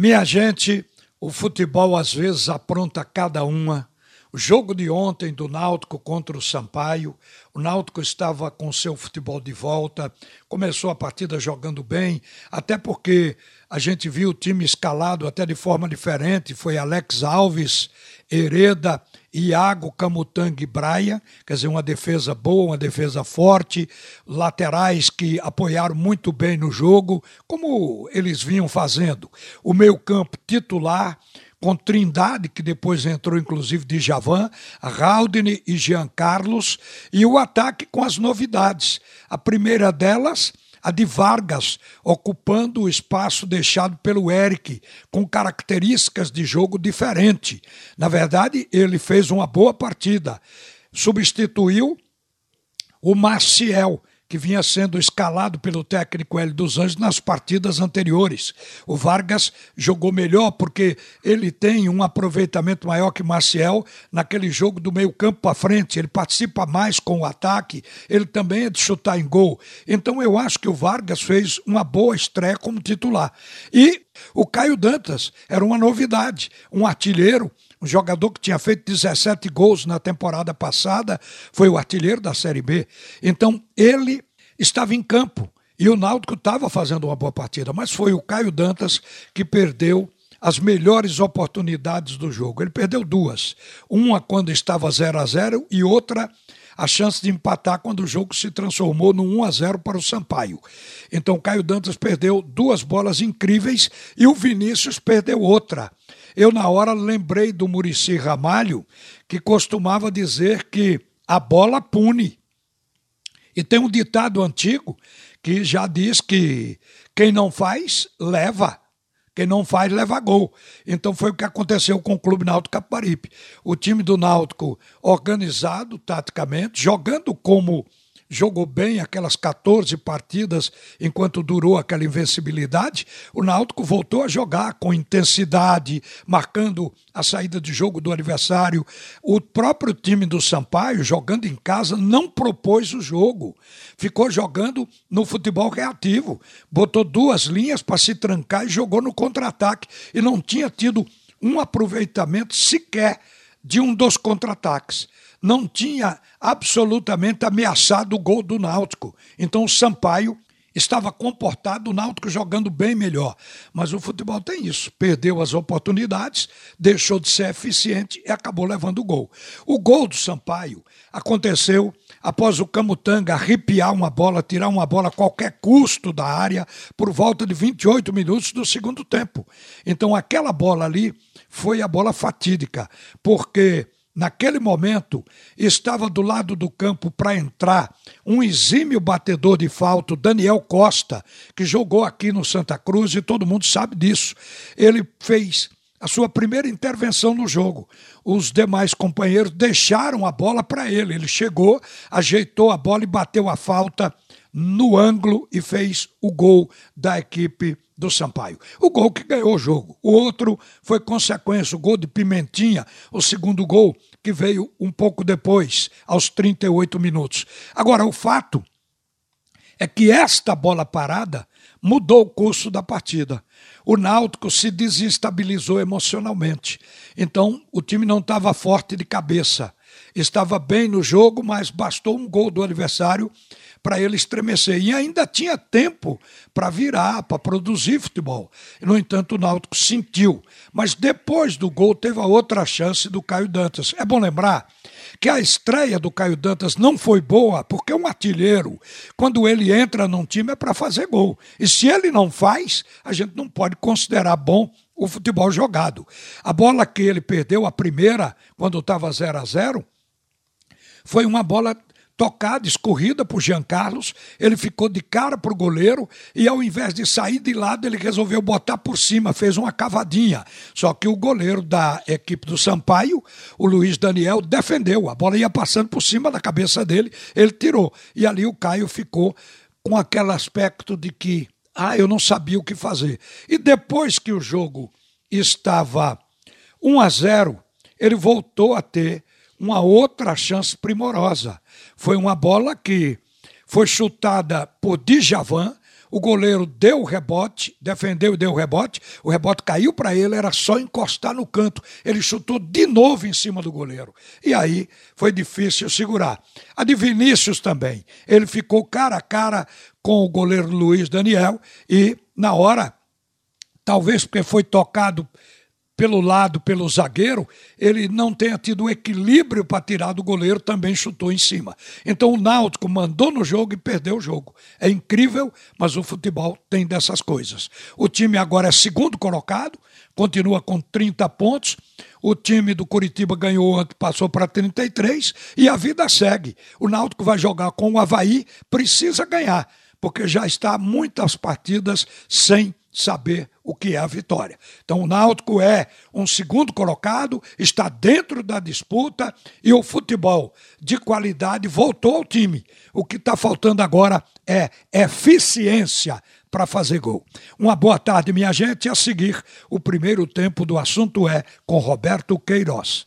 Minha gente, o futebol às vezes apronta cada uma. O jogo de ontem do Náutico contra o Sampaio, o Náutico estava com seu futebol de volta, começou a partida jogando bem, até porque a gente viu o time escalado até de forma diferente, foi Alex Alves, Hereda, Iago, Camutanga e Braia, quer dizer, uma defesa boa, uma defesa forte, laterais que apoiaram muito bem no jogo, como eles vinham fazendo. O meio-campo titular, com Trindade, que depois entrou inclusive de Javan, Raudine e Jean Carlos, e o ataque com as novidades. A primeira delas a de Vargas, ocupando o espaço deixado pelo Eric, com características de jogo diferente. Na verdade, ele fez uma boa partida. Substituiu o Maciel, que vinha sendo escalado pelo técnico Hélio dos Anjos nas partidas anteriores. O Vargas jogou melhor porque ele tem um aproveitamento maior que Maciel naquele jogo do meio campo para frente, ele participa mais com o ataque, ele também é de chutar em gol. Então eu acho que o Vargas fez uma boa estreia como titular. E o Caio Dantas era uma novidade, um artilheiro um jogador que tinha feito 17 gols na temporada passada, foi o artilheiro da Série B. Então, ele estava em campo e o Náutico estava fazendo uma boa partida, mas foi o Caio Dantas que perdeu as melhores oportunidades do jogo. Ele perdeu duas. Uma quando estava 0 a 0 e outra a chance de empatar quando o jogo se transformou no 1 a 0 para o Sampaio. Então Caio Dantas perdeu duas bolas incríveis e o Vinícius perdeu outra. Eu, na hora, lembrei do Murici Ramalho, que costumava dizer que a bola pune. E tem um ditado antigo que já diz que quem não faz, leva. Quem não faz, leva gol. Então foi o que aconteceu com o Clube Náutico Caparipe. O time do Náutico organizado taticamente, jogando como jogou bem aquelas 14 partidas enquanto durou aquela invencibilidade, o Náutico voltou a jogar com intensidade, marcando a saída de jogo do adversário. O próprio time do Sampaio, jogando em casa, não propôs o jogo. Ficou jogando no futebol reativo. Botou duas linhas para se trancar e jogou no contra-ataque. E não tinha tido um aproveitamento sequer de um dos contra-ataques não tinha absolutamente ameaçado o gol do Náutico. Então o Sampaio estava comportado, o Náutico jogando bem melhor. Mas o futebol tem isso. Perdeu as oportunidades, deixou de ser eficiente e acabou levando o gol. O gol do Sampaio aconteceu após o Camutanga arrepiar uma bola, tirar uma bola a qualquer custo da área, por volta de 28 minutos do segundo tempo. Então aquela bola ali foi a bola fatídica, porque naquele momento, estava do lado do campo para entrar um exímio batedor de falta, Daniel Costa, que jogou aqui no Santa Cruz e todo mundo sabe disso. Ele fez a sua primeira intervenção no jogo. Os demais companheiros deixaram a bola para ele. Ele chegou, ajeitou a bola e bateu a falta no ângulo e fez o gol da equipe do Sampaio. O gol que ganhou o jogo. O outro foi consequência, o gol de Pimentinha, o segundo gol que veio um pouco depois, aos 38 minutos. Agora, o fato é que esta bola parada mudou o curso da partida. O Náutico se desestabilizou emocionalmente. Então, o time não estava forte de cabeça. Estava bem no jogo, mas bastou um gol do adversário para ele estremecer. E ainda tinha tempo para virar, para produzir futebol. No entanto, o Náutico sentiu. Mas depois do gol, teve a outra chance do Caio Dantas. É bom lembrar que a estreia do Caio Dantas não foi boa, porque um artilheiro, quando ele entra num time, é para fazer gol. E se ele não faz, a gente não pode considerar bom o futebol jogado. A bola que ele perdeu, a primeira, quando estava 0 a 0 foi uma bola tocada, escorrida por Jean Carlos, ele ficou de cara para o goleiro e ao invés de sair de lado, ele resolveu botar por cima, fez uma cavadinha. Só que o goleiro da equipe do Sampaio, o Luiz Daniel, defendeu. A bola ia passando por cima da cabeça dele, ele tirou. E ali o Caio ficou com aquele aspecto de que, ah, eu não sabia o que fazer. E depois que o jogo estava 1 a 0, ele voltou a ter uma outra chance primorosa. Foi uma bola que foi chutada por Djavan, o goleiro deu o rebote, defendeu e deu o rebote, o rebote caiu para ele, era só encostar no canto. Ele chutou de novo em cima do goleiro. E aí foi difícil segurar. A de Vinícius também. Ele ficou cara a cara com o goleiro Luiz Daniel e, na hora, talvez porque foi tocado pelo lado, pelo zagueiro, ele não tenha tido equilíbrio para tirar do goleiro, também chutou em cima. Então o Náutico mandou no jogo e perdeu o jogo. É incrível, mas o futebol tem dessas coisas. O time agora é segundo colocado, continua com 30 pontos. O time do Curitiba ganhou, passou para 33 e a vida segue. O Náutico vai jogar com o Havaí, precisa ganhar, porque já está muitas partidas sem saber o que é a vitória. Então o Náutico é um segundo colocado, está dentro da disputa e o futebol de qualidade voltou ao time. O que está faltando agora é eficiência para fazer gol. Uma boa tarde, minha gente. A seguir, o primeiro tempo do assunto é com Roberto Queiroz.